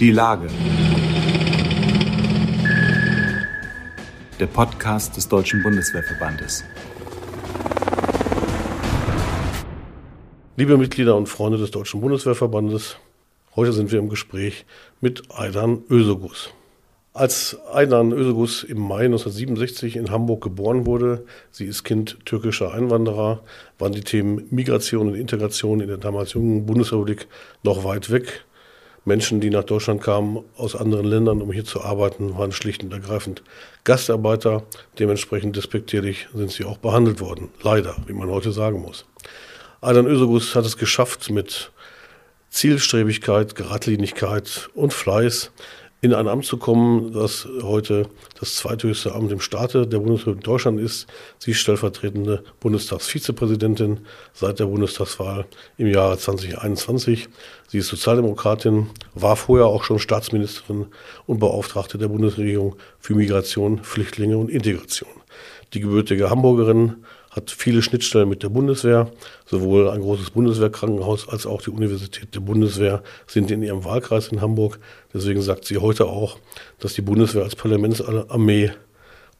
Die Lage. Der Podcast des Deutschen Bundeswehrverbandes. Liebe Mitglieder und Freunde des Deutschen Bundeswehrverbandes, heute sind wir im Gespräch mit Aydan Ösegus. Als Aydan Ösegus im Mai 1967 in Hamburg geboren wurde, sie ist Kind türkischer Einwanderer, waren die Themen Migration und Integration in der damals jungen Bundesrepublik noch weit weg. Menschen, die nach Deutschland kamen aus anderen Ländern, um hier zu arbeiten, waren schlicht und ergreifend Gastarbeiter. Dementsprechend despektierlich sind sie auch behandelt worden. Leider, wie man heute sagen muss. Aydan Ösegus hat es geschafft, mit Zielstrebigkeit, Geradlinigkeit und Fleiß in ein Amt zu kommen, das heute das zweithöchste Amt im Staate der Bundesrepublik Deutschland ist. Sie ist stellvertretende Bundestagsvizepräsidentin seit der Bundestagswahl im Jahre 2021. Sie ist Sozialdemokratin, war vorher auch schon Staatsministerin und Beauftragte der Bundesregierung für Migration, Flüchtlinge und Integration. Die gebürtige Hamburgerin hat viele Schnittstellen mit der Bundeswehr. Sowohl ein großes Bundeswehrkrankenhaus als auch die Universität der Bundeswehr sind in ihrem Wahlkreis in Hamburg. Deswegen sagt sie heute auch, dass die Bundeswehr als Parlamentsarmee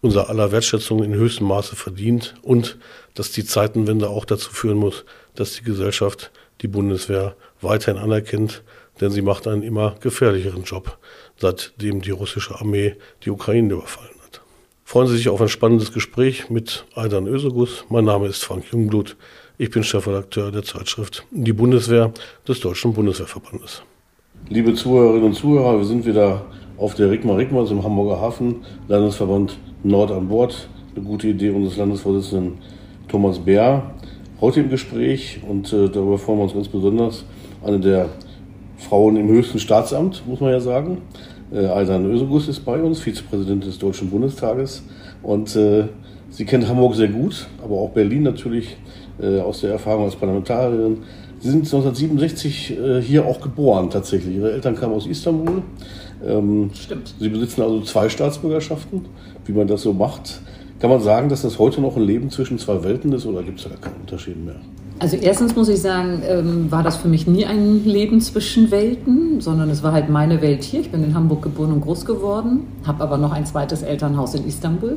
unser aller Wertschätzung in höchstem Maße verdient und dass die Zeitenwende auch dazu führen muss, dass die Gesellschaft die Bundeswehr weiterhin anerkennt, denn sie macht einen immer gefährlicheren Job, seitdem die russische Armee die Ukraine überfallen Freuen Sie sich auf ein spannendes Gespräch mit Aydan Ösegus. Mein Name ist Frank Jungblut. Ich bin Chefredakteur der Zeitschrift Die Bundeswehr des Deutschen Bundeswehrverbandes. Liebe Zuhörerinnen und Zuhörer, wir sind wieder auf der Rigma Rigmas im Hamburger Hafen, Landesverband Nord an Bord. Eine gute Idee unseres Landesvorsitzenden Thomas Bär. Heute im Gespräch und äh, darüber freuen wir uns ganz besonders, eine der Frauen im höchsten Staatsamt, muss man ja sagen. Äh, Aydan Ösegus ist bei uns, Vizepräsident des Deutschen Bundestages. Und äh, sie kennt Hamburg sehr gut, aber auch Berlin natürlich äh, aus der Erfahrung als Parlamentarierin. Sie sind 1967 äh, hier auch geboren tatsächlich. Ihre Eltern kamen aus Istanbul. Ähm, Stimmt. Sie besitzen also zwei Staatsbürgerschaften, wie man das so macht. Kann man sagen, dass das heute noch ein Leben zwischen zwei Welten ist oder gibt es da gar keinen Unterschied mehr? Also erstens muss ich sagen, ähm, war das für mich nie ein Leben zwischen Welten, sondern es war halt meine Welt hier. Ich bin in Hamburg geboren und groß geworden, habe aber noch ein zweites Elternhaus in Istanbul.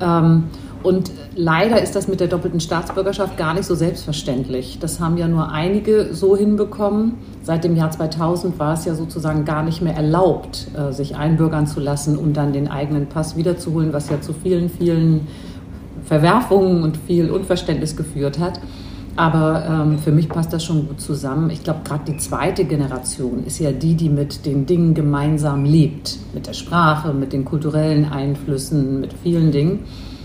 Ähm, und leider ist das mit der doppelten Staatsbürgerschaft gar nicht so selbstverständlich. Das haben ja nur einige so hinbekommen. Seit dem Jahr 2000 war es ja sozusagen gar nicht mehr erlaubt, äh, sich einbürgern zu lassen und dann den eigenen Pass wiederzuholen, was ja zu vielen, vielen Verwerfungen und viel Unverständnis geführt hat. Aber ähm, für mich passt das schon gut zusammen. Ich glaube, gerade die zweite Generation ist ja die, die mit den Dingen gemeinsam lebt. Mit der Sprache, mit den kulturellen Einflüssen, mit vielen Dingen.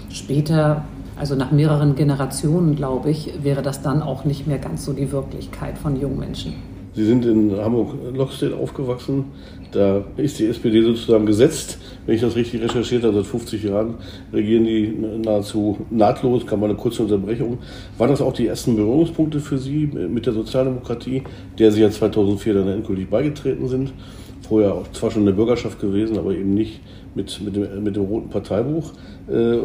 Später, also nach mehreren Generationen, glaube ich, wäre das dann auch nicht mehr ganz so die Wirklichkeit von jungen Menschen. Sie sind in Hamburg-Lochstedt aufgewachsen. Da ist die SPD sozusagen gesetzt. Wenn ich das richtig recherchiert habe, seit 50 Jahren regieren die nahezu nahtlos, kann man eine kurze Unterbrechung. Waren das auch die ersten Berührungspunkte für Sie mit der Sozialdemokratie, der Sie ja 2004 dann endgültig beigetreten sind? Vorher auch zwar schon in der Bürgerschaft gewesen, aber eben nicht mit, mit, dem, mit dem roten Parteibuch. Äh,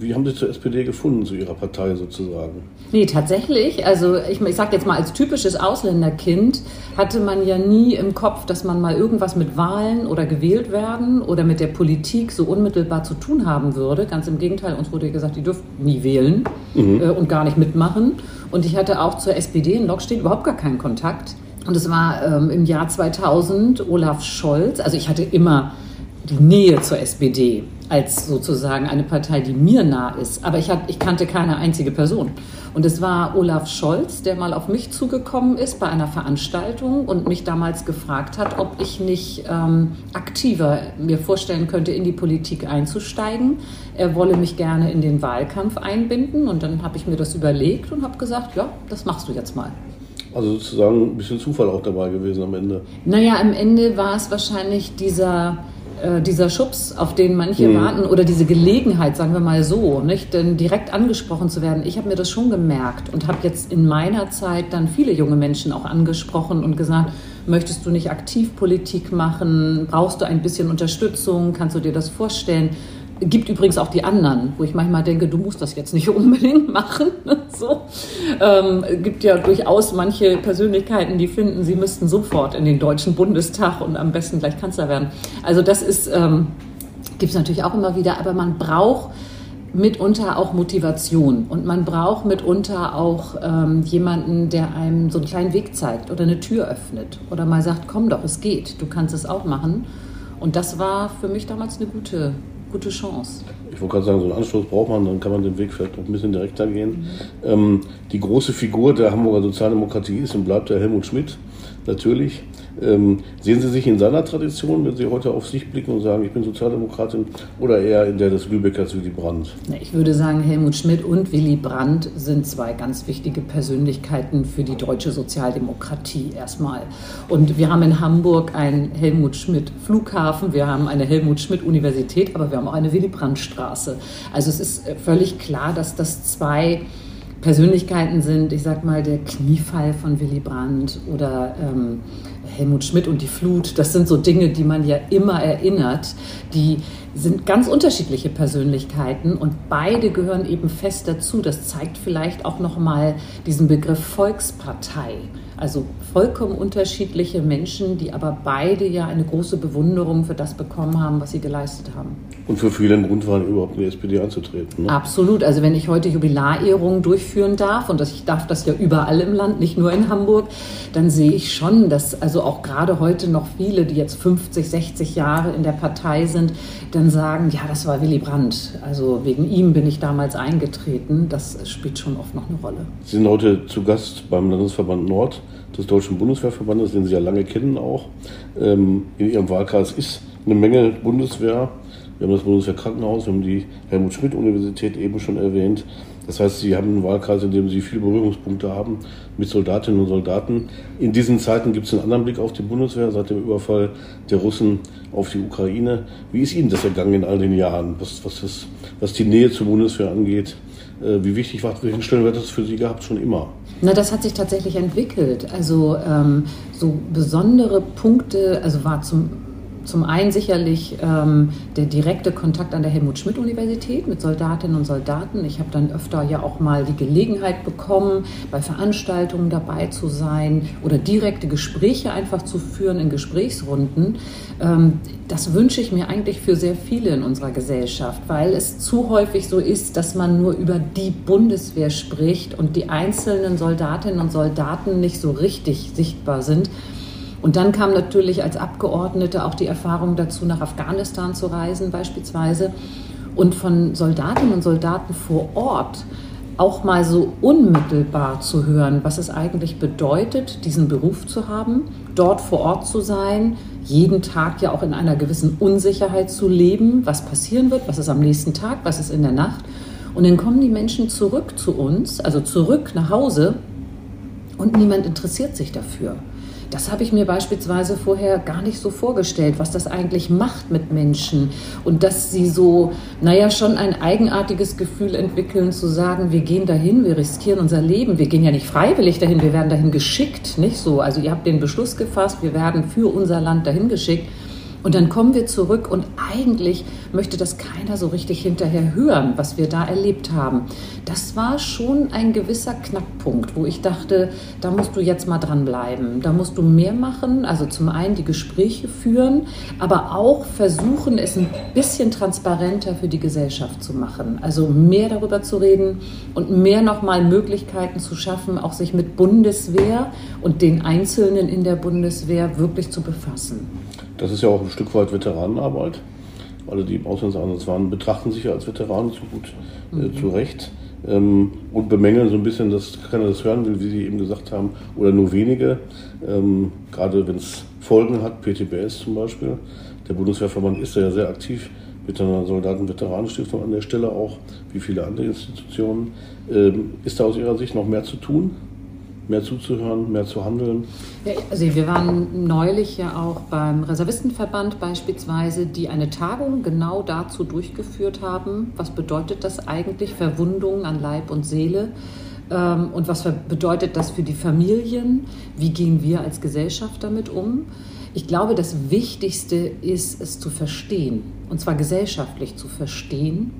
wie haben Sie zur SPD gefunden, zu Ihrer Partei sozusagen? Nee, tatsächlich. Also ich, ich sage jetzt mal, als typisches Ausländerkind hatte man ja nie im Kopf, dass man mal irgendwas mit Wahlen oder gewählt werden oder mit der Politik so unmittelbar zu tun haben würde. Ganz im Gegenteil, uns wurde gesagt, die dürften nie wählen mhm. äh, und gar nicht mitmachen. Und ich hatte auch zur SPD in Lockstedt überhaupt gar keinen Kontakt. Und es war ähm, im Jahr 2000 Olaf Scholz. Also ich hatte immer die Nähe zur SPD als sozusagen eine Partei, die mir nah ist. Aber ich, hat, ich kannte keine einzige Person. Und es war Olaf Scholz, der mal auf mich zugekommen ist bei einer Veranstaltung und mich damals gefragt hat, ob ich nicht ähm, aktiver mir vorstellen könnte, in die Politik einzusteigen. Er wolle mich gerne in den Wahlkampf einbinden. Und dann habe ich mir das überlegt und habe gesagt, ja, das machst du jetzt mal. Also sozusagen ein bisschen Zufall auch dabei gewesen am Ende. Naja, am Ende war es wahrscheinlich dieser äh, dieser Schubs, auf den manche mhm. warten, oder diese Gelegenheit, sagen wir mal so, nicht, denn direkt angesprochen zu werden. Ich habe mir das schon gemerkt und habe jetzt in meiner Zeit dann viele junge Menschen auch angesprochen und gesagt, möchtest du nicht aktiv Politik machen? Brauchst du ein bisschen Unterstützung? Kannst du dir das vorstellen? Gibt übrigens auch die anderen, wo ich manchmal denke, du musst das jetzt nicht unbedingt machen. so. Ähm, gibt ja durchaus manche Persönlichkeiten, die finden, sie müssten sofort in den Deutschen Bundestag und am besten gleich Kanzler werden. Also das ist, ähm, gibt es natürlich auch immer wieder, aber man braucht mitunter auch Motivation und man braucht mitunter auch ähm, jemanden, der einem so einen kleinen Weg zeigt oder eine Tür öffnet oder mal sagt, komm doch, es geht, du kannst es auch machen. Und das war für mich damals eine gute, gute Chance. Ich wollte gerade sagen, so einen Anschluss braucht man, dann kann man den Weg vielleicht auch ein bisschen direkter gehen. Mhm. Ähm, die große Figur der Hamburger Sozialdemokratie ist und bleibt der Helmut Schmidt, natürlich. Ähm, sehen Sie sich in seiner Tradition, wenn Sie heute auf sich blicken und sagen, ich bin Sozialdemokratin, oder eher in der des Lübeckers Willy Brandt? Ich würde sagen, Helmut Schmidt und Willy Brandt sind zwei ganz wichtige Persönlichkeiten für die deutsche Sozialdemokratie erstmal. Und wir haben in Hamburg einen Helmut Schmidt Flughafen, wir haben eine Helmut Schmidt Universität, aber wir haben auch eine Willy Brandt Straße. Also es ist völlig klar, dass das zwei Persönlichkeiten sind, ich sag mal, der Kniefall von Willy Brandt oder ähm, Helmut Schmidt und die Flut, das sind so Dinge, die man ja immer erinnert. Die sind ganz unterschiedliche Persönlichkeiten und beide gehören eben fest dazu. Das zeigt vielleicht auch noch mal diesen Begriff Volkspartei. Also vollkommen unterschiedliche Menschen, die aber beide ja eine große Bewunderung für das bekommen haben, was sie geleistet haben. Und für viele ein Grund waren, überhaupt in die SPD anzutreten. Ne? Absolut. Also wenn ich heute Jubilarehrungen durchführen darf, und ich darf das ja überall im Land, nicht nur in Hamburg, dann sehe ich schon, dass also auch gerade heute noch viele, die jetzt 50, 60 Jahre in der Partei sind, dann sagen, ja, das war Willy Brandt. Also wegen ihm bin ich damals eingetreten. Das spielt schon oft noch eine Rolle. Sie sind heute zu Gast beim Landesverband Nord des Deutschen Bundeswehrverbandes, den Sie ja lange kennen auch. Ähm, in Ihrem Wahlkreis ist eine Menge Bundeswehr. Wir haben das Bundeswehrkrankenhaus, wir haben die Helmut-Schmidt-Universität eben schon erwähnt. Das heißt, Sie haben einen Wahlkreis, in dem Sie viele Berührungspunkte haben mit Soldatinnen und Soldaten. In diesen Zeiten gibt es einen anderen Blick auf die Bundeswehr seit dem Überfall der Russen auf die Ukraine. Wie ist Ihnen das ergangen in all den Jahren, was, was, was die Nähe zur Bundeswehr angeht? Äh, wie wichtig war, welchen Stellenwert hat das für Sie gehabt schon immer? Na, das hat sich tatsächlich entwickelt. Also ähm, so besondere Punkte, also war zum zum einen sicherlich ähm, der direkte Kontakt an der Helmut-Schmidt-Universität mit Soldatinnen und Soldaten. Ich habe dann öfter ja auch mal die Gelegenheit bekommen, bei Veranstaltungen dabei zu sein oder direkte Gespräche einfach zu führen in Gesprächsrunden. Ähm, das wünsche ich mir eigentlich für sehr viele in unserer Gesellschaft, weil es zu häufig so ist, dass man nur über die Bundeswehr spricht und die einzelnen Soldatinnen und Soldaten nicht so richtig sichtbar sind. Und dann kam natürlich als Abgeordnete auch die Erfahrung dazu, nach Afghanistan zu reisen beispielsweise und von Soldatinnen und Soldaten vor Ort auch mal so unmittelbar zu hören, was es eigentlich bedeutet, diesen Beruf zu haben, dort vor Ort zu sein, jeden Tag ja auch in einer gewissen Unsicherheit zu leben, was passieren wird, was ist am nächsten Tag, was ist in der Nacht. Und dann kommen die Menschen zurück zu uns, also zurück nach Hause und niemand interessiert sich dafür. Das habe ich mir beispielsweise vorher gar nicht so vorgestellt, was das eigentlich macht mit Menschen und dass sie so, naja, schon ein eigenartiges Gefühl entwickeln, zu sagen, wir gehen dahin, wir riskieren unser Leben. Wir gehen ja nicht freiwillig dahin, wir werden dahin geschickt, nicht so. Also ihr habt den Beschluss gefasst, wir werden für unser Land dahin geschickt. Und dann kommen wir zurück und eigentlich möchte das keiner so richtig hinterher hören, was wir da erlebt haben. Das war schon ein gewisser Knackpunkt, wo ich dachte, da musst du jetzt mal dranbleiben. Da musst du mehr machen. Also zum einen die Gespräche führen, aber auch versuchen, es ein bisschen transparenter für die Gesellschaft zu machen. Also mehr darüber zu reden und mehr nochmal Möglichkeiten zu schaffen, auch sich mit Bundeswehr und den Einzelnen in der Bundeswehr wirklich zu befassen. Das ist ja auch ein Stück weit Veteranenarbeit. Alle, die im Auslandseinsatz waren, betrachten sich ja als Veteranen zu gut äh, mhm. zu Recht ähm, und bemängeln so ein bisschen, dass keiner das hören will, wie Sie eben gesagt haben, oder nur wenige. Ähm, gerade wenn es Folgen hat, PTBS zum Beispiel. Der Bundeswehrverband ist ja sehr aktiv mit einer Soldaten-Veteranenstiftung an der Stelle auch, wie viele andere Institutionen. Ähm, ist da aus Ihrer Sicht noch mehr zu tun? Mehr zuzuhören, mehr zu handeln? Ja, also wir waren neulich ja auch beim Reservistenverband beispielsweise, die eine Tagung genau dazu durchgeführt haben. Was bedeutet das eigentlich, Verwundungen an Leib und Seele? Ähm, und was bedeutet das für die Familien? Wie gehen wir als Gesellschaft damit um? Ich glaube, das Wichtigste ist, es zu verstehen, und zwar gesellschaftlich zu verstehen.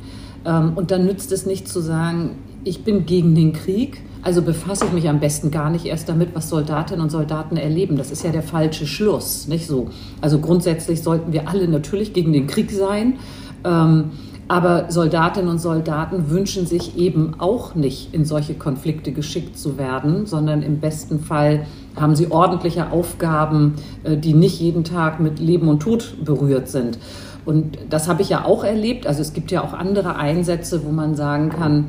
Ähm, und dann nützt es nicht zu sagen, ich bin gegen den Krieg, also befasse ich mich am besten gar nicht erst damit, was Soldatinnen und Soldaten erleben. Das ist ja der falsche Schluss, nicht so? Also grundsätzlich sollten wir alle natürlich gegen den Krieg sein. Ähm, aber Soldatinnen und Soldaten wünschen sich eben auch nicht, in solche Konflikte geschickt zu werden, sondern im besten Fall haben sie ordentliche Aufgaben, äh, die nicht jeden Tag mit Leben und Tod berührt sind. Und das habe ich ja auch erlebt. Also es gibt ja auch andere Einsätze, wo man sagen kann,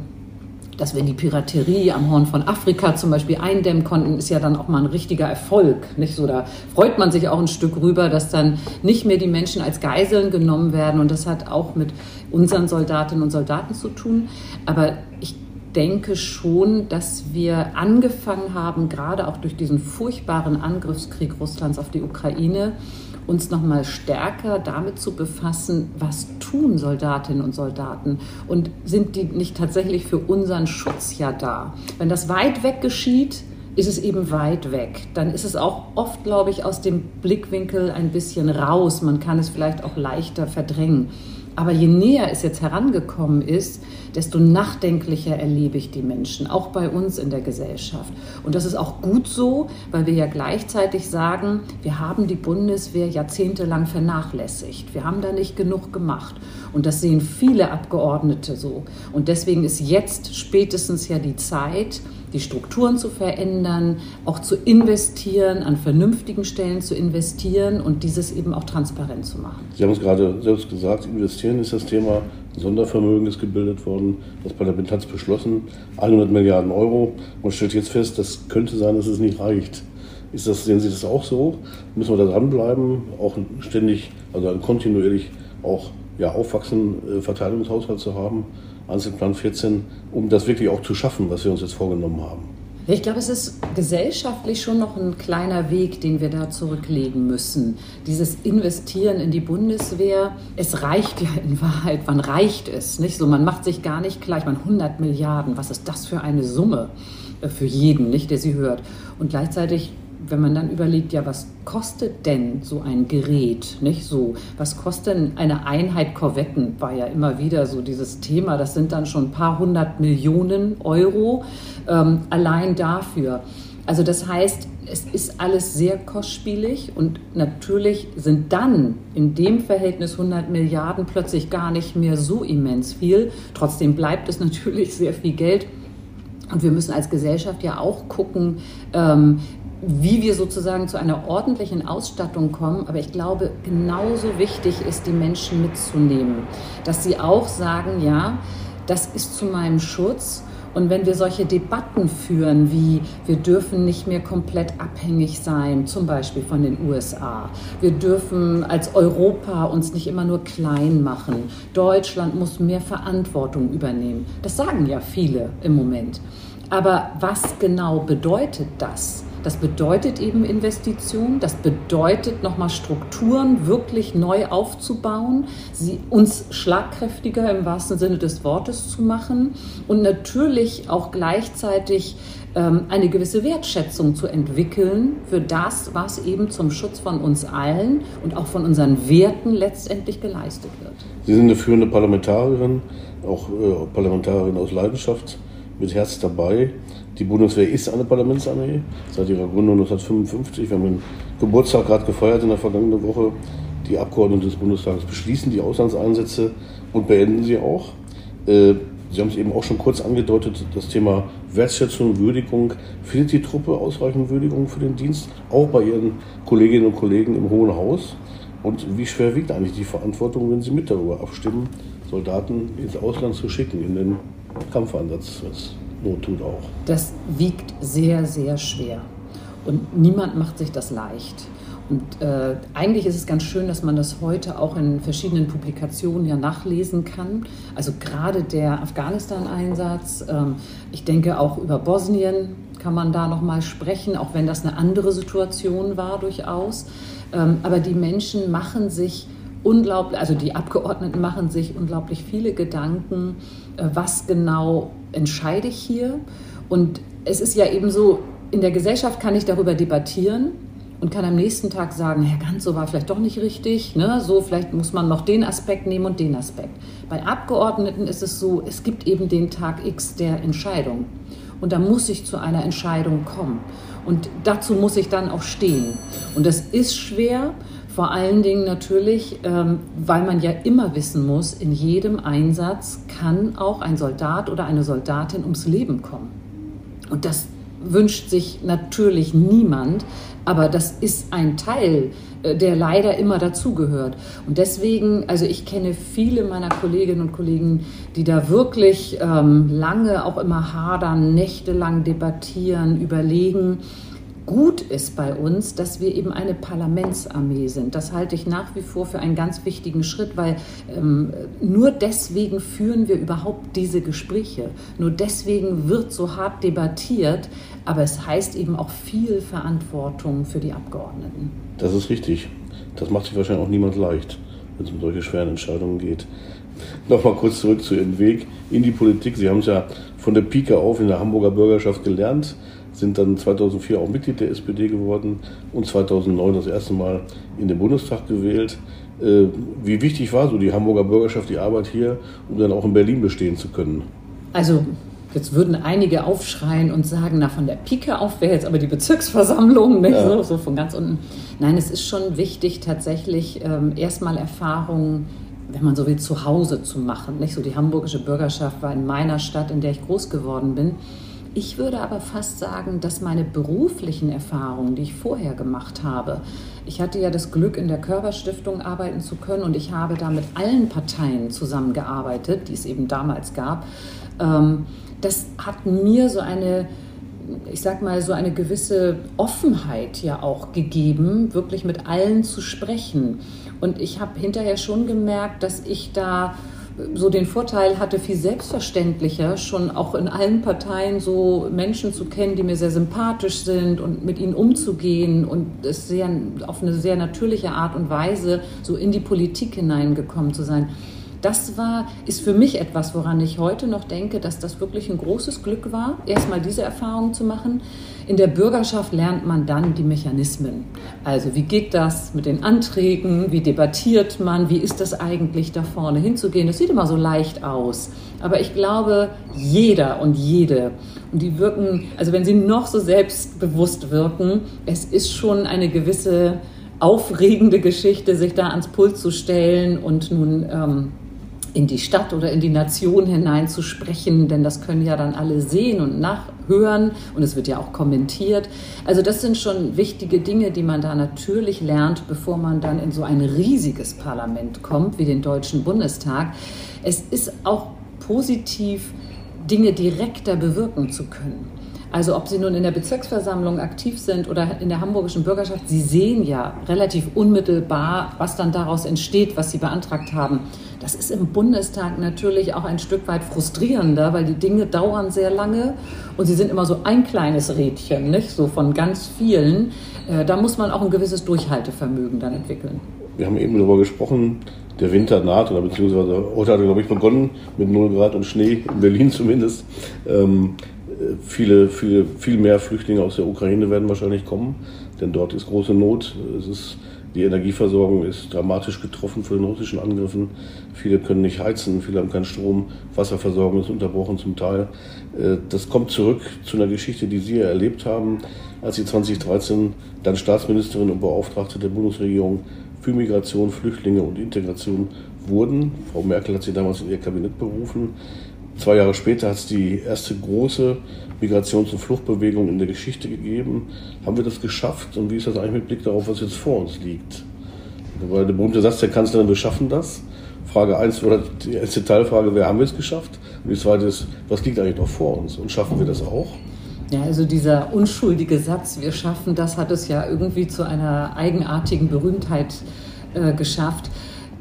dass wir die Piraterie am Horn von Afrika zum Beispiel eindämmen konnten, ist ja dann auch mal ein richtiger Erfolg. Nicht so, da freut man sich auch ein Stück rüber, dass dann nicht mehr die Menschen als Geiseln genommen werden. Und das hat auch mit unseren Soldatinnen und Soldaten zu tun. Aber ich denke schon, dass wir angefangen haben, gerade auch durch diesen furchtbaren Angriffskrieg Russlands auf die Ukraine, uns noch mal stärker damit zu befassen, was tun Soldatinnen und Soldaten und sind die nicht tatsächlich für unseren Schutz ja da. Wenn das weit weg geschieht, ist es eben weit weg. Dann ist es auch oft, glaube ich, aus dem Blickwinkel ein bisschen raus. Man kann es vielleicht auch leichter verdrängen. Aber je näher es jetzt herangekommen ist, desto nachdenklicher erlebe ich die Menschen, auch bei uns in der Gesellschaft. Und das ist auch gut so, weil wir ja gleichzeitig sagen, wir haben die Bundeswehr jahrzehntelang vernachlässigt. Wir haben da nicht genug gemacht. Und das sehen viele Abgeordnete so. Und deswegen ist jetzt spätestens ja die Zeit, die Strukturen zu verändern, auch zu investieren, an vernünftigen Stellen zu investieren und dieses eben auch transparent zu machen. Sie haben es gerade selbst gesagt, investieren ist das Thema. Sondervermögen ist gebildet worden. Das Parlament hat es beschlossen. 100 Milliarden Euro. Man stellt jetzt fest, das könnte sein, dass es nicht reicht. Ist das, sehen Sie das auch so? Müssen wir da dranbleiben, auch ständig, also kontinuierlich auch ja, aufwachsenden äh, Verteidigungshaushalt zu haben? Einzelplan 14, um das wirklich auch zu schaffen, was wir uns jetzt vorgenommen haben. Ich glaube, es ist gesellschaftlich schon noch ein kleiner Weg, den wir da zurücklegen müssen. Dieses Investieren in die Bundeswehr, es reicht ja in Wahrheit, wann reicht es? Nicht so, man macht sich gar nicht klar, ich meine 100 Milliarden, was ist das für eine Summe für jeden, nicht, der sie hört? Und gleichzeitig wenn man dann überlegt, ja, was kostet denn so ein Gerät, nicht so? Was kostet denn eine Einheit Korvetten? War ja immer wieder so dieses Thema. Das sind dann schon ein paar hundert Millionen Euro ähm, allein dafür. Also das heißt, es ist alles sehr kostspielig und natürlich sind dann in dem Verhältnis 100 Milliarden plötzlich gar nicht mehr so immens viel. Trotzdem bleibt es natürlich sehr viel Geld. Und wir müssen als Gesellschaft ja auch gucken, ähm, wie wir sozusagen zu einer ordentlichen Ausstattung kommen. Aber ich glaube, genauso wichtig ist, die Menschen mitzunehmen, dass sie auch sagen, ja, das ist zu meinem Schutz. Und wenn wir solche Debatten führen, wie wir dürfen nicht mehr komplett abhängig sein, zum Beispiel von den USA, wir dürfen als Europa uns nicht immer nur klein machen, Deutschland muss mehr Verantwortung übernehmen, das sagen ja viele im Moment. Aber was genau bedeutet das? Das bedeutet eben Investition, das bedeutet nochmal Strukturen wirklich neu aufzubauen, sie uns schlagkräftiger im wahrsten Sinne des Wortes zu machen und natürlich auch gleichzeitig ähm, eine gewisse Wertschätzung zu entwickeln für das, was eben zum Schutz von uns allen und auch von unseren Werten letztendlich geleistet wird. Sie sind eine führende Parlamentarierin, auch äh, Parlamentarierin aus Leidenschaft, mit Herz dabei. Die Bundeswehr ist eine Parlamentsarmee seit ihrer Gründung 1955. Wir haben den Geburtstag gerade gefeiert in der vergangenen Woche. Die Abgeordneten des Bundestages beschließen die Auslandseinsätze und beenden sie auch. Äh, sie haben es eben auch schon kurz angedeutet, das Thema Wertschätzung, Würdigung. Findet die Truppe ausreichend Würdigung für den Dienst, auch bei ihren Kolleginnen und Kollegen im Hohen Haus? Und wie schwer wiegt eigentlich die Verantwortung, wenn sie mit darüber abstimmen, Soldaten ins Ausland zu schicken, in den Kampfeinsatz? Not tut auch. Das wiegt sehr, sehr schwer. Und niemand macht sich das leicht. Und äh, eigentlich ist es ganz schön, dass man das heute auch in verschiedenen Publikationen ja nachlesen kann. Also gerade der Afghanistan-Einsatz, ähm, ich denke auch über Bosnien kann man da noch mal sprechen, auch wenn das eine andere Situation war durchaus. Ähm, aber die Menschen machen sich unglaublich, also die Abgeordneten machen sich unglaublich viele Gedanken, was genau entscheide ich hier. Und es ist ja eben so, in der Gesellschaft kann ich darüber debattieren und kann am nächsten Tag sagen, Herr Ganz, so war vielleicht doch nicht richtig, ne? so vielleicht muss man noch den Aspekt nehmen und den Aspekt. Bei Abgeordneten ist es so, es gibt eben den Tag X der Entscheidung und da muss ich zu einer Entscheidung kommen und dazu muss ich dann auch stehen und das ist schwer, vor allen Dingen natürlich, ähm, weil man ja immer wissen muss, in jedem Einsatz kann auch ein Soldat oder eine Soldatin ums Leben kommen. Und das wünscht sich natürlich niemand, aber das ist ein Teil, äh, der leider immer dazugehört. Und deswegen, also ich kenne viele meiner Kolleginnen und Kollegen, die da wirklich ähm, lange auch immer hadern, nächtelang debattieren, überlegen gut ist bei uns, dass wir eben eine Parlamentsarmee sind. Das halte ich nach wie vor für einen ganz wichtigen Schritt, weil ähm, nur deswegen führen wir überhaupt diese Gespräche. Nur deswegen wird so hart debattiert, aber es heißt eben auch viel Verantwortung für die Abgeordneten. Das ist richtig. Das macht sich wahrscheinlich auch niemand leicht, wenn es um solche schweren Entscheidungen geht. Nochmal kurz zurück zu Ihrem Weg in die Politik. Sie haben es ja von der Pike auf in der Hamburger Bürgerschaft gelernt sind dann 2004 auch Mitglied der SPD geworden und 2009 das erste Mal in den Bundestag gewählt. Äh, wie wichtig war so die Hamburger Bürgerschaft, die Arbeit hier, um dann auch in Berlin bestehen zu können? Also Jetzt würden einige aufschreien und sagen, na von der Pike auf wäre jetzt aber die Bezirksversammlung, nicht? Ja. So, so, von ganz unten. Nein, es ist schon wichtig, tatsächlich ähm, erstmal Erfahrungen, wenn man so will, zu Hause zu machen. Nicht? So die hamburgische Bürgerschaft war in meiner Stadt, in der ich groß geworden bin. Ich würde aber fast sagen, dass meine beruflichen Erfahrungen, die ich vorher gemacht habe, ich hatte ja das Glück, in der Körperstiftung arbeiten zu können und ich habe da mit allen Parteien zusammengearbeitet, die es eben damals gab. Ähm, das hat mir so eine, ich sag mal, so eine gewisse Offenheit ja auch gegeben, wirklich mit allen zu sprechen. Und ich habe hinterher schon gemerkt, dass ich da so den Vorteil hatte, viel selbstverständlicher schon auch in allen Parteien so Menschen zu kennen, die mir sehr sympathisch sind und mit ihnen umzugehen und es sehr auf eine sehr natürliche Art und Weise so in die Politik hineingekommen zu sein das war, ist für mich etwas, woran ich heute noch denke, dass das wirklich ein großes Glück war, erstmal diese Erfahrung zu machen. In der Bürgerschaft lernt man dann die Mechanismen. Also wie geht das mit den Anträgen? Wie debattiert man? Wie ist das eigentlich da vorne hinzugehen? Das sieht immer so leicht aus. Aber ich glaube, jeder und jede, und die wirken, also wenn sie noch so selbstbewusst wirken, es ist schon eine gewisse aufregende Geschichte, sich da ans Pult zu stellen und nun ähm, in die Stadt oder in die Nation hinein zu sprechen, denn das können ja dann alle sehen und nachhören und es wird ja auch kommentiert. Also das sind schon wichtige Dinge, die man da natürlich lernt, bevor man dann in so ein riesiges Parlament kommt wie den Deutschen Bundestag. Es ist auch positiv, Dinge direkter bewirken zu können. Also ob Sie nun in der Bezirksversammlung aktiv sind oder in der hamburgischen Bürgerschaft, Sie sehen ja relativ unmittelbar, was dann daraus entsteht, was Sie beantragt haben. Das ist im Bundestag natürlich auch ein Stück weit frustrierender, weil die Dinge dauern sehr lange und sie sind immer so ein kleines Rädchen, nicht so von ganz vielen. Äh, da muss man auch ein gewisses Durchhaltevermögen dann entwickeln. Wir haben eben darüber gesprochen, der Winter naht oder beziehungsweise heute hat er, glaube ich, begonnen mit 0 Grad und Schnee, in Berlin zumindest. Ähm, viele, viele, viel mehr Flüchtlinge aus der Ukraine werden wahrscheinlich kommen, denn dort ist große Not. Es ist, die Energieversorgung ist dramatisch getroffen von den russischen Angriffen. Viele können nicht heizen, viele haben keinen Strom, Wasserversorgung ist unterbrochen zum Teil. Äh, das kommt zurück zu einer Geschichte, die Sie ja erlebt haben, als Sie 2013 dann Staatsministerin und Beauftragte der Bundesregierung für Migration, Flüchtlinge und Integration wurden. Frau Merkel hat Sie damals in ihr Kabinett berufen. Zwei Jahre später hat es die erste große Migrations- und Fluchtbewegung in der Geschichte gegeben. Haben wir das geschafft? Und wie ist das eigentlich mit Blick darauf, was jetzt vor uns liegt? Weil der berühmte Satz der Kanzlerin, wir schaffen das. Frage 1 oder die erste Teilfrage, wer haben wir es geschafft? Und die zweite ist, was liegt eigentlich noch vor uns? Und schaffen wir das auch? Ja, also dieser unschuldige Satz, wir schaffen das, hat es ja irgendwie zu einer eigenartigen Berühmtheit äh, geschafft.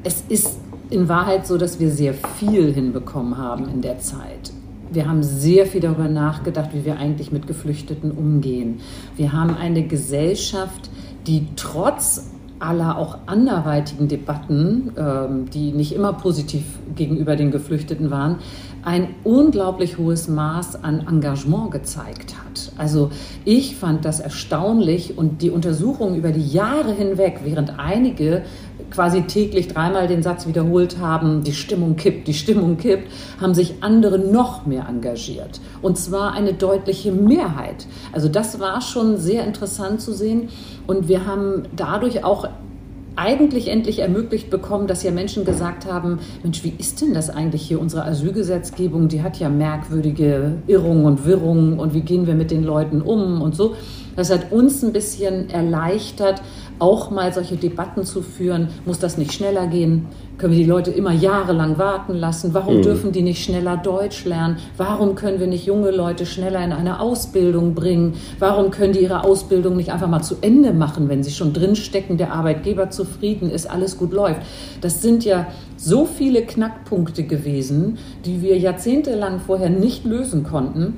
Es ist in Wahrheit so, dass wir sehr viel hinbekommen haben in der Zeit. Wir haben sehr viel darüber nachgedacht, wie wir eigentlich mit Geflüchteten umgehen. Wir haben eine Gesellschaft, die trotz aller auch anderweitigen Debatten, ähm, die nicht immer positiv gegenüber den Geflüchteten waren, ein unglaublich hohes Maß an Engagement gezeigt hat. Also ich fand das erstaunlich und die Untersuchungen über die Jahre hinweg, während einige quasi täglich dreimal den Satz wiederholt haben, die Stimmung kippt, die Stimmung kippt, haben sich andere noch mehr engagiert. Und zwar eine deutliche Mehrheit. Also das war schon sehr interessant zu sehen. Und wir haben dadurch auch eigentlich endlich ermöglicht bekommen, dass ja Menschen gesagt haben, Mensch, wie ist denn das eigentlich hier, unsere Asylgesetzgebung, die hat ja merkwürdige Irrungen und Wirrungen und wie gehen wir mit den Leuten um und so. Das hat uns ein bisschen erleichtert, auch mal solche Debatten zu führen. Muss das nicht schneller gehen? Können wir die Leute immer jahrelang warten lassen? Warum mhm. dürfen die nicht schneller Deutsch lernen? Warum können wir nicht junge Leute schneller in eine Ausbildung bringen? Warum können die ihre Ausbildung nicht einfach mal zu Ende machen, wenn sie schon drinstecken, der Arbeitgeber zufrieden ist, alles gut läuft? Das sind ja so viele Knackpunkte gewesen, die wir jahrzehntelang vorher nicht lösen konnten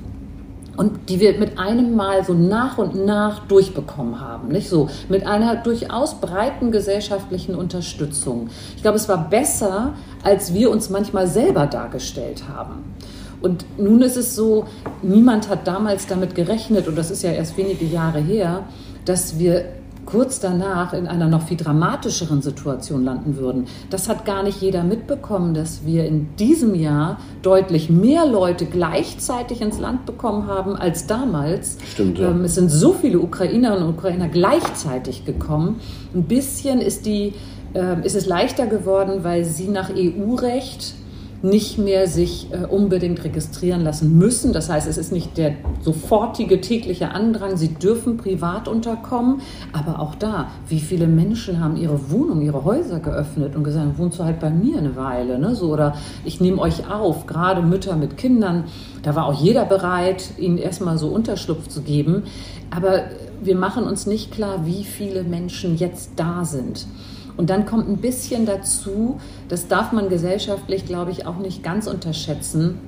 und die wir mit einem Mal so nach und nach durchbekommen haben, nicht so mit einer durchaus breiten gesellschaftlichen Unterstützung. Ich glaube, es war besser, als wir uns manchmal selber dargestellt haben. Und nun ist es so, niemand hat damals damit gerechnet, und das ist ja erst wenige Jahre her, dass wir kurz danach in einer noch viel dramatischeren Situation landen würden. Das hat gar nicht jeder mitbekommen, dass wir in diesem Jahr deutlich mehr Leute gleichzeitig ins Land bekommen haben als damals. Stimmt. Ja. Ähm, es sind so viele Ukrainerinnen und Ukrainer gleichzeitig gekommen. Ein bisschen ist die äh, ist es leichter geworden, weil sie nach EU-Recht nicht mehr sich äh, unbedingt registrieren lassen müssen. Das heißt, es ist nicht der sofortige tägliche Andrang. Sie dürfen privat unterkommen. Aber auch da, wie viele Menschen haben ihre Wohnung, ihre Häuser geöffnet und gesagt, wohnst du halt bei mir eine Weile. Ne? So, oder ich nehme euch auf, gerade Mütter mit Kindern. Da war auch jeder bereit, ihnen erstmal so Unterschlupf zu geben. Aber wir machen uns nicht klar, wie viele Menschen jetzt da sind. Und dann kommt ein bisschen dazu, das darf man gesellschaftlich, glaube ich, auch nicht ganz unterschätzen,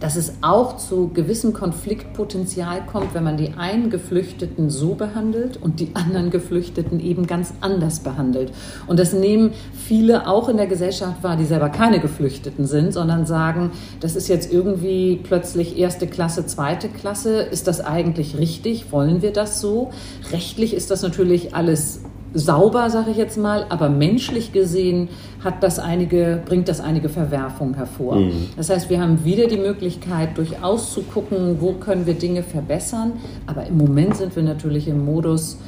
dass es auch zu gewissem Konfliktpotenzial kommt, wenn man die einen Geflüchteten so behandelt und die anderen Geflüchteten eben ganz anders behandelt. Und das nehmen viele auch in der Gesellschaft wahr, die selber keine Geflüchteten sind, sondern sagen, das ist jetzt irgendwie plötzlich erste Klasse, zweite Klasse. Ist das eigentlich richtig? Wollen wir das so? Rechtlich ist das natürlich alles sauber, sage ich jetzt mal, aber menschlich gesehen hat das einige, bringt das einige Verwerfungen hervor. Mhm. Das heißt, wir haben wieder die Möglichkeit, durchaus zu gucken, wo können wir Dinge verbessern. Aber im Moment sind wir natürlich im Modus,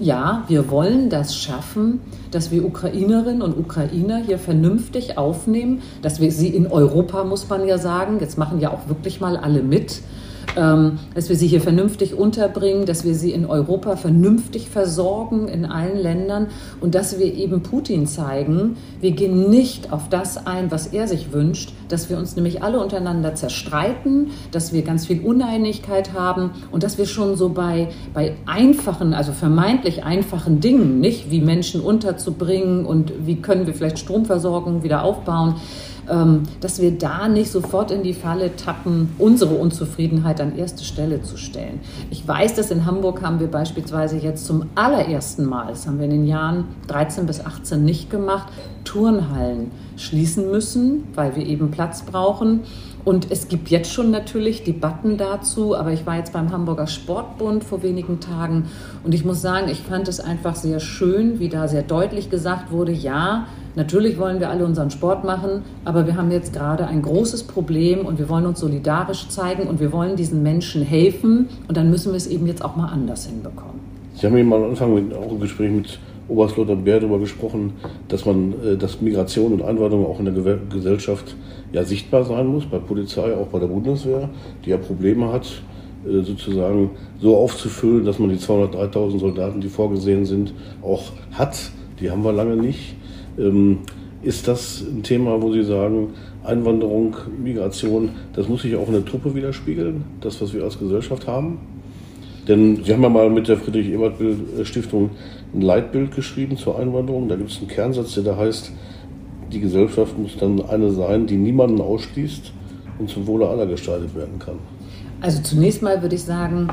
ja, wir wollen das schaffen, dass wir Ukrainerinnen und Ukrainer hier vernünftig aufnehmen, dass wir sie in Europa, muss man ja sagen, jetzt machen ja auch wirklich mal alle mit, dass wir sie hier vernünftig unterbringen, dass wir sie in Europa vernünftig versorgen in allen Ländern. Und dass wir eben Putin zeigen, wir gehen nicht auf das ein, was er sich wünscht, dass wir uns nämlich alle untereinander zerstreiten, dass wir ganz viel Uneinigkeit haben und dass wir schon so bei, bei einfachen, also vermeintlich einfachen Dingen, nicht wie Menschen unterzubringen und wie können wir vielleicht Stromversorgung wieder aufbauen, ähm, dass wir da nicht sofort in die Falle tappen, unsere Unzufriedenheit an erste Stelle zu stellen. Ich weiß, dass in Hamburg haben wir beispielsweise jetzt zum allerersten Mal, das haben wir in den Jahren 13 bis 18 nicht gemacht, Turnhallen schließen müssen, weil wir eben Platz brauchen. Und es gibt jetzt schon natürlich Debatten dazu, aber ich war jetzt beim Hamburger Sportbund vor wenigen Tagen und ich muss sagen, ich fand es einfach sehr schön, wie da sehr deutlich gesagt wurde, ja, Natürlich wollen wir alle unseren Sport machen, aber wir haben jetzt gerade ein großes Problem und wir wollen uns solidarisch zeigen und wir wollen diesen Menschen helfen und dann müssen wir es eben jetzt auch mal anders hinbekommen. Sie haben eben am Anfang mit, auch im Gespräch mit Oberst Lothar Bär darüber gesprochen, dass man, äh, dass Migration und Einwanderung auch in der Gesellschaft ja sichtbar sein muss, bei Polizei, auch bei der Bundeswehr, die ja Probleme hat, äh, sozusagen so aufzufüllen, dass man die 203.000 Soldaten, die vorgesehen sind, auch hat. Die haben wir lange nicht. Ähm, ist das ein Thema, wo Sie sagen, Einwanderung, Migration, das muss sich auch in der Truppe widerspiegeln, das, was wir als Gesellschaft haben? Denn Sie haben ja mal mit der Friedrich-Ebert-Stiftung ein Leitbild geschrieben zur Einwanderung. Da gibt es einen Kernsatz, der da heißt, die Gesellschaft muss dann eine sein, die niemanden ausschließt und zum Wohle aller gestaltet werden kann. Also zunächst mal würde ich sagen,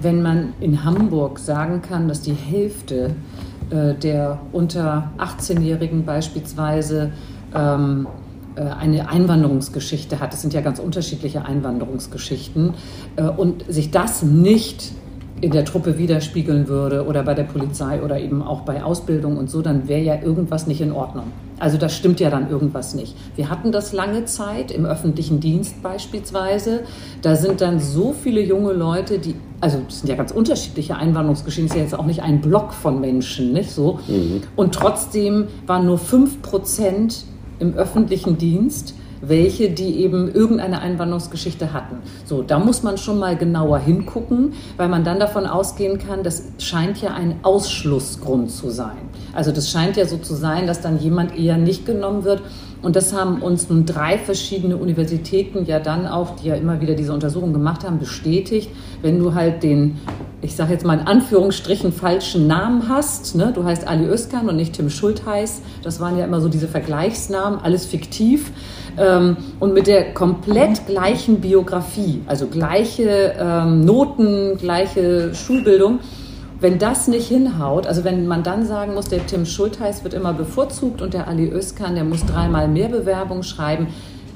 wenn man in Hamburg sagen kann, dass die Hälfte äh, der unter 18-Jährigen beispielsweise ähm, äh, eine Einwanderungsgeschichte hat, es sind ja ganz unterschiedliche Einwanderungsgeschichten, äh, und sich das nicht in der Truppe widerspiegeln würde oder bei der Polizei oder eben auch bei Ausbildung und so, dann wäre ja irgendwas nicht in Ordnung. Also da stimmt ja dann irgendwas nicht. Wir hatten das lange Zeit im öffentlichen Dienst beispielsweise. Da sind dann so viele junge Leute, die, also das sind ja ganz unterschiedliche Einwanderungsgeschichten, ist ja jetzt auch nicht ein Block von Menschen, nicht so. Mhm. Und trotzdem waren nur fünf Prozent im öffentlichen Dienst welche, die eben irgendeine Einwanderungsgeschichte hatten. So, da muss man schon mal genauer hingucken, weil man dann davon ausgehen kann, das scheint ja ein Ausschlussgrund zu sein. Also das scheint ja so zu sein, dass dann jemand eher nicht genommen wird. Und das haben uns nun drei verschiedene Universitäten ja dann auch, die ja immer wieder diese Untersuchung gemacht haben, bestätigt. Wenn du halt den, ich sage jetzt mal in Anführungsstrichen, falschen Namen hast, ne? du heißt Ali Özkan und nicht Tim Schultheiß, das waren ja immer so diese Vergleichsnamen, alles fiktiv, ähm, und mit der komplett gleichen Biografie, also gleiche ähm, Noten, gleiche Schulbildung, wenn das nicht hinhaut, also wenn man dann sagen muss, der Tim Schultheiß wird immer bevorzugt und der Ali Özkan, der muss dreimal mehr Bewerbung schreiben,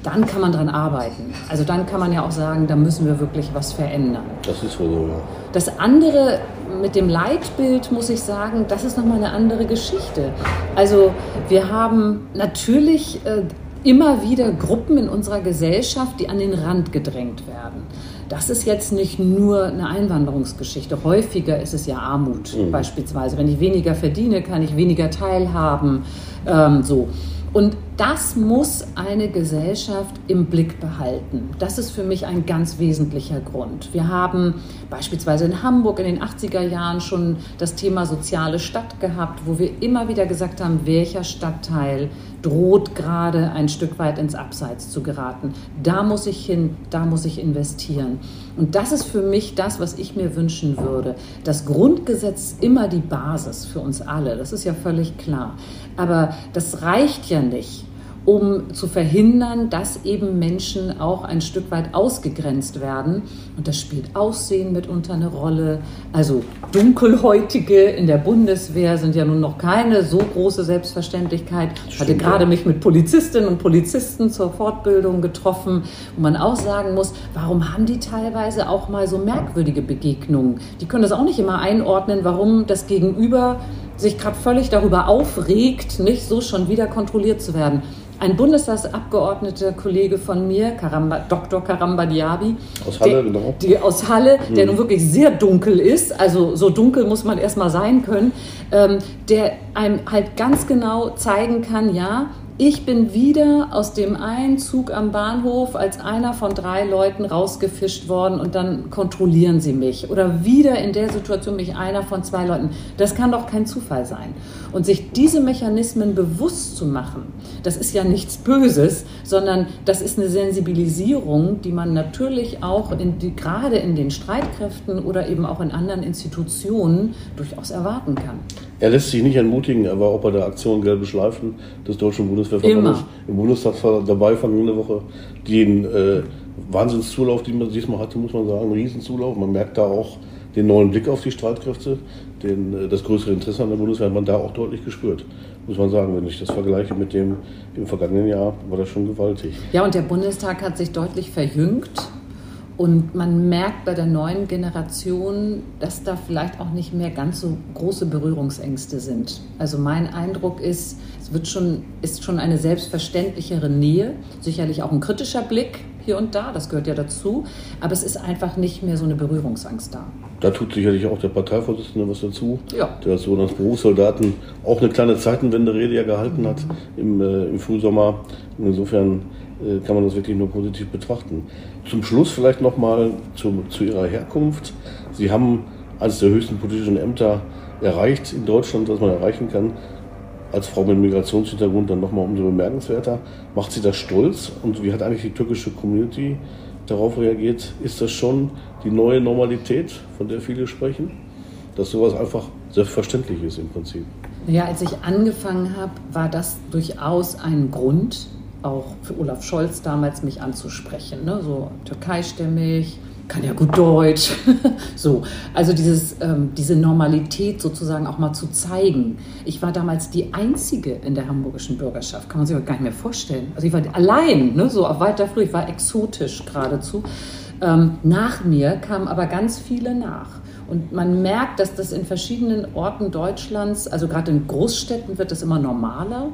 dann kann man dran arbeiten. Also dann kann man ja auch sagen, da müssen wir wirklich was verändern. Das ist so, ja. Das andere mit dem Leitbild, muss ich sagen, das ist nochmal eine andere Geschichte. Also wir haben natürlich äh, immer wieder Gruppen in unserer Gesellschaft, die an den Rand gedrängt werden. Das ist jetzt nicht nur eine Einwanderungsgeschichte. Häufiger ist es ja Armut mhm. beispielsweise. Wenn ich weniger verdiene, kann ich weniger teilhaben. Ähm, so. Und das muss eine Gesellschaft im Blick behalten. Das ist für mich ein ganz wesentlicher Grund. Wir haben beispielsweise in Hamburg in den 80er Jahren schon das Thema soziale Stadt gehabt, wo wir immer wieder gesagt haben, welcher Stadtteil droht gerade ein Stück weit ins Abseits zu geraten. Da muss ich hin, da muss ich investieren. Und das ist für mich das, was ich mir wünschen würde. Das Grundgesetz ist immer die Basis für uns alle, das ist ja völlig klar. Aber das reicht ja nicht um zu verhindern, dass eben Menschen auch ein Stück weit ausgegrenzt werden. Und das spielt Aussehen mitunter eine Rolle. Also Dunkelhäutige in der Bundeswehr sind ja nun noch keine so große Selbstverständlichkeit. Ich hatte gerade mich mit Polizistinnen und Polizisten zur Fortbildung getroffen, wo man auch sagen muss, warum haben die teilweise auch mal so merkwürdige Begegnungen? Die können das auch nicht immer einordnen, warum das Gegenüber sich gerade völlig darüber aufregt, nicht so schon wieder kontrolliert zu werden ein Bundestagsabgeordneter Kollege von mir, Karamba, Dr. Karamba Diaby. Aus Halle, der, genau. Die, aus Halle, mhm. der nun wirklich sehr dunkel ist, also so dunkel muss man erstmal sein können, ähm, der einem halt ganz genau zeigen kann, ja, ich bin wieder aus dem einen Zug am Bahnhof als einer von drei Leuten rausgefischt worden und dann kontrollieren sie mich. Oder wieder in der Situation mich einer von zwei Leuten. Das kann doch kein Zufall sein. Und sich diese Mechanismen bewusst zu machen, das ist ja nichts Böses, sondern das ist eine Sensibilisierung, die man natürlich auch in die, gerade in den Streitkräften oder eben auch in anderen Institutionen durchaus erwarten kann. Er lässt sich nicht entmutigen, er war auch bei der Aktion Gelbe Schleifen des Deutschen Bundeswehrverbandes im Bundestag dabei vergangene Woche. Den äh, Wahnsinnszulauf, den man diesmal hatte, muss man sagen, Riesenzulauf. Man merkt da auch den neuen Blick auf die Streitkräfte, den, äh, das größere Interesse an der Bundeswehr hat man da auch deutlich gespürt muss man sagen. Wenn ich das vergleiche mit dem im vergangenen Jahr, war das schon gewaltig. Ja, und der Bundestag hat sich deutlich verjüngt. Und man merkt bei der neuen Generation, dass da vielleicht auch nicht mehr ganz so große Berührungsängste sind. Also mein Eindruck ist, es wird schon, ist schon eine selbstverständlichere Nähe, sicherlich auch ein kritischer Blick hier und da, das gehört ja dazu, aber es ist einfach nicht mehr so eine Berührungsangst da. Da tut sicherlich auch der Parteivorsitzende was dazu, ja. der so als Berufssoldaten auch eine kleine Zeitenwende-Rede ja gehalten hat im, äh, im Frühsommer. Und insofern kann man das wirklich nur positiv betrachten. Zum Schluss vielleicht nochmal zu, zu Ihrer Herkunft. Sie haben eines der höchsten politischen Ämter erreicht in Deutschland, was man erreichen kann. Als Frau mit Migrationshintergrund dann nochmal umso bemerkenswerter. Macht Sie das stolz? Und wie hat eigentlich die türkische Community darauf reagiert? Ist das schon die neue Normalität, von der viele sprechen? Dass sowas einfach selbstverständlich ist im Prinzip. Ja, als ich angefangen habe, war das durchaus ein Grund, auch für Olaf Scholz damals mich anzusprechen. Ne? So türkeistämmig, kann ja gut Deutsch. so, also dieses, ähm, diese Normalität sozusagen auch mal zu zeigen. Ich war damals die Einzige in der hamburgischen Bürgerschaft, kann man sich aber gar nicht mehr vorstellen. Also ich war allein, ne, so auf weiter früh, ich war exotisch geradezu. Ähm, nach mir kamen aber ganz viele nach. Und man merkt, dass das in verschiedenen Orten Deutschlands, also gerade in Großstädten wird das immer normaler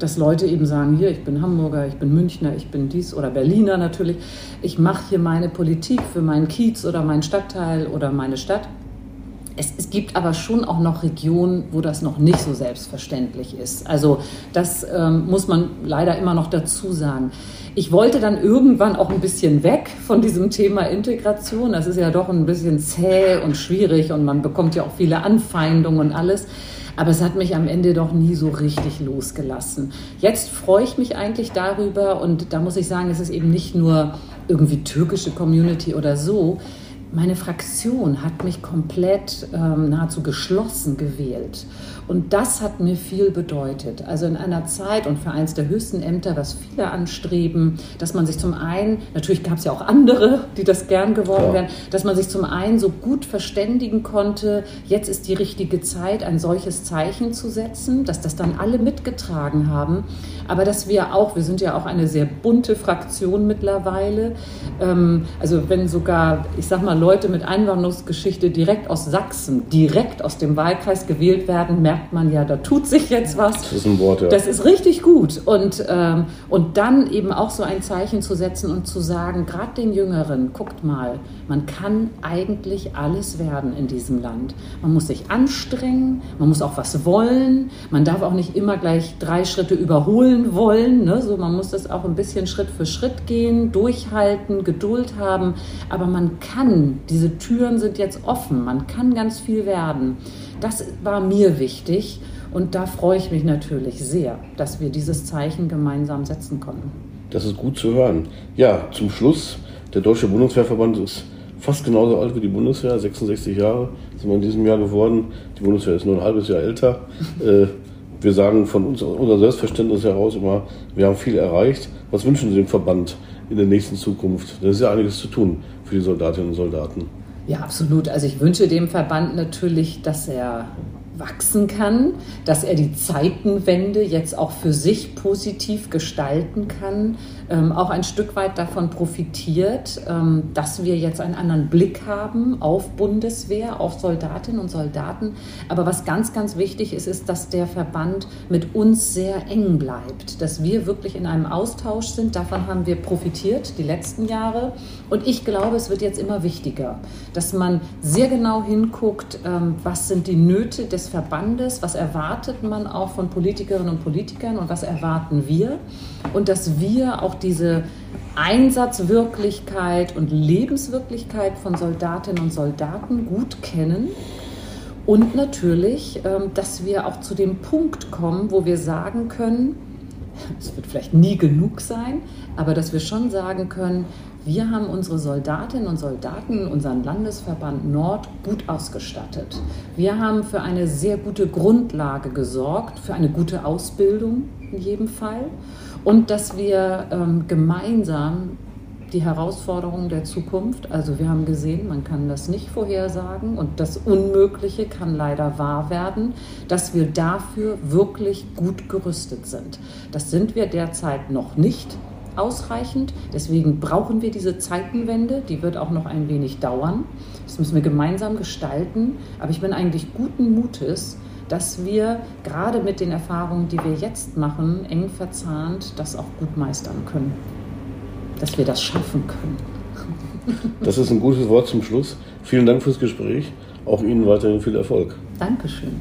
dass Leute eben sagen, hier, ich bin Hamburger, ich bin Münchner, ich bin dies oder Berliner natürlich. Ich mache hier meine Politik für meinen Kiez oder meinen Stadtteil oder meine Stadt. Es, es, gibt aber schon auch noch Regionen, wo das noch nicht so selbstverständlich ist. Also das ähm, muss man leider immer noch dazu sagen. Ich wollte dann irgendwann auch ein bisschen weg von diesem Thema Integration. Das ist ja doch ein bisschen zäh und schwierig und man bekommt ja auch viele Anfeindungen und alles. Aber es hat mich am Ende doch nie so richtig losgelassen. Jetzt freue ich mich eigentlich darüber und da muss ich sagen, es ist eben nicht nur irgendwie türkische Community oder so. Meine Fraktion hat mich komplett ähm, nahezu geschlossen gewählt. Und das hat mir viel bedeutet. Also in einer Zeit und für eins der höchsten Ämter, was viele anstreben, dass man sich zum einen, natürlich gab es ja auch andere, die das gern geworden wären, dass man sich zum einen so gut verständigen konnte, jetzt ist die richtige Zeit, ein solches Zeichen zu setzen, dass das dann alle mitgetragen haben. Aber dass wir auch, wir sind ja auch eine sehr bunte Fraktion mittlerweile, ähm, also wenn sogar, ich sag mal, Leute mit Einwanderungsgeschichte direkt aus Sachsen, direkt aus dem Wahlkreis gewählt werden, merkt merkt man ja, da tut sich jetzt was. Das ist ein Wort, ja. Das ist richtig gut. Und, ähm, und dann eben auch so ein Zeichen zu setzen und zu sagen, gerade den Jüngeren, guckt mal, man kann eigentlich alles werden in diesem Land. Man muss sich anstrengen, man muss auch was wollen, man darf auch nicht immer gleich drei Schritte überholen wollen. Ne? So, man muss das auch ein bisschen Schritt für Schritt gehen, durchhalten, Geduld haben. Aber man kann, diese Türen sind jetzt offen, man kann ganz viel werden. Das war mir wichtig und da freue ich mich natürlich sehr, dass wir dieses Zeichen gemeinsam setzen konnten. Das ist gut zu hören. Ja, zum Schluss, der Deutsche Bundeswehrverband ist fast genauso alt wie die Bundeswehr, 66 Jahre sind wir in diesem Jahr geworden. Die Bundeswehr ist nur ein halbes Jahr älter. Äh, wir sagen von uns, unser Selbstverständnis heraus immer, wir haben viel erreicht. Was wünschen Sie dem Verband in der nächsten Zukunft? Da ist ja einiges zu tun für die Soldatinnen und Soldaten. Ja, absolut. Also ich wünsche dem Verband natürlich, dass er wachsen kann, dass er die Zeitenwende jetzt auch für sich positiv gestalten kann, ähm, auch ein Stück weit davon profitiert, ähm, dass wir jetzt einen anderen Blick haben auf Bundeswehr, auf Soldatinnen und Soldaten. Aber was ganz, ganz wichtig ist, ist, dass der Verband mit uns sehr eng bleibt, dass wir wirklich in einem Austausch sind. Davon haben wir profitiert die letzten Jahre. Und ich glaube, es wird jetzt immer wichtiger, dass man sehr genau hinguckt, ähm, was sind die Nöte des Verbandes, was erwartet man auch von Politikerinnen und Politikern und was erwarten wir und dass wir auch diese Einsatzwirklichkeit und Lebenswirklichkeit von Soldatinnen und Soldaten gut kennen und natürlich, ähm, dass wir auch zu dem Punkt kommen, wo wir sagen können, es wird vielleicht nie genug sein, aber dass wir schon sagen können, wir haben unsere Soldatinnen und Soldaten, unseren Landesverband Nord gut ausgestattet. Wir haben für eine sehr gute Grundlage gesorgt, für eine gute Ausbildung in jedem Fall und dass wir ähm, gemeinsam die Herausforderungen der Zukunft, also wir haben gesehen, man kann das nicht vorhersagen und das Unmögliche kann leider wahr werden, dass wir dafür wirklich gut gerüstet sind. Das sind wir derzeit noch nicht ausreichend. Deswegen brauchen wir diese Zeitenwende. Die wird auch noch ein wenig dauern. Das müssen wir gemeinsam gestalten. Aber ich bin eigentlich guten Mutes, dass wir gerade mit den Erfahrungen, die wir jetzt machen, eng verzahnt, das auch gut meistern können. Dass wir das schaffen können. Das ist ein gutes Wort zum Schluss. Vielen Dank fürs Gespräch. Auch Ihnen weiterhin viel Erfolg. Dankeschön.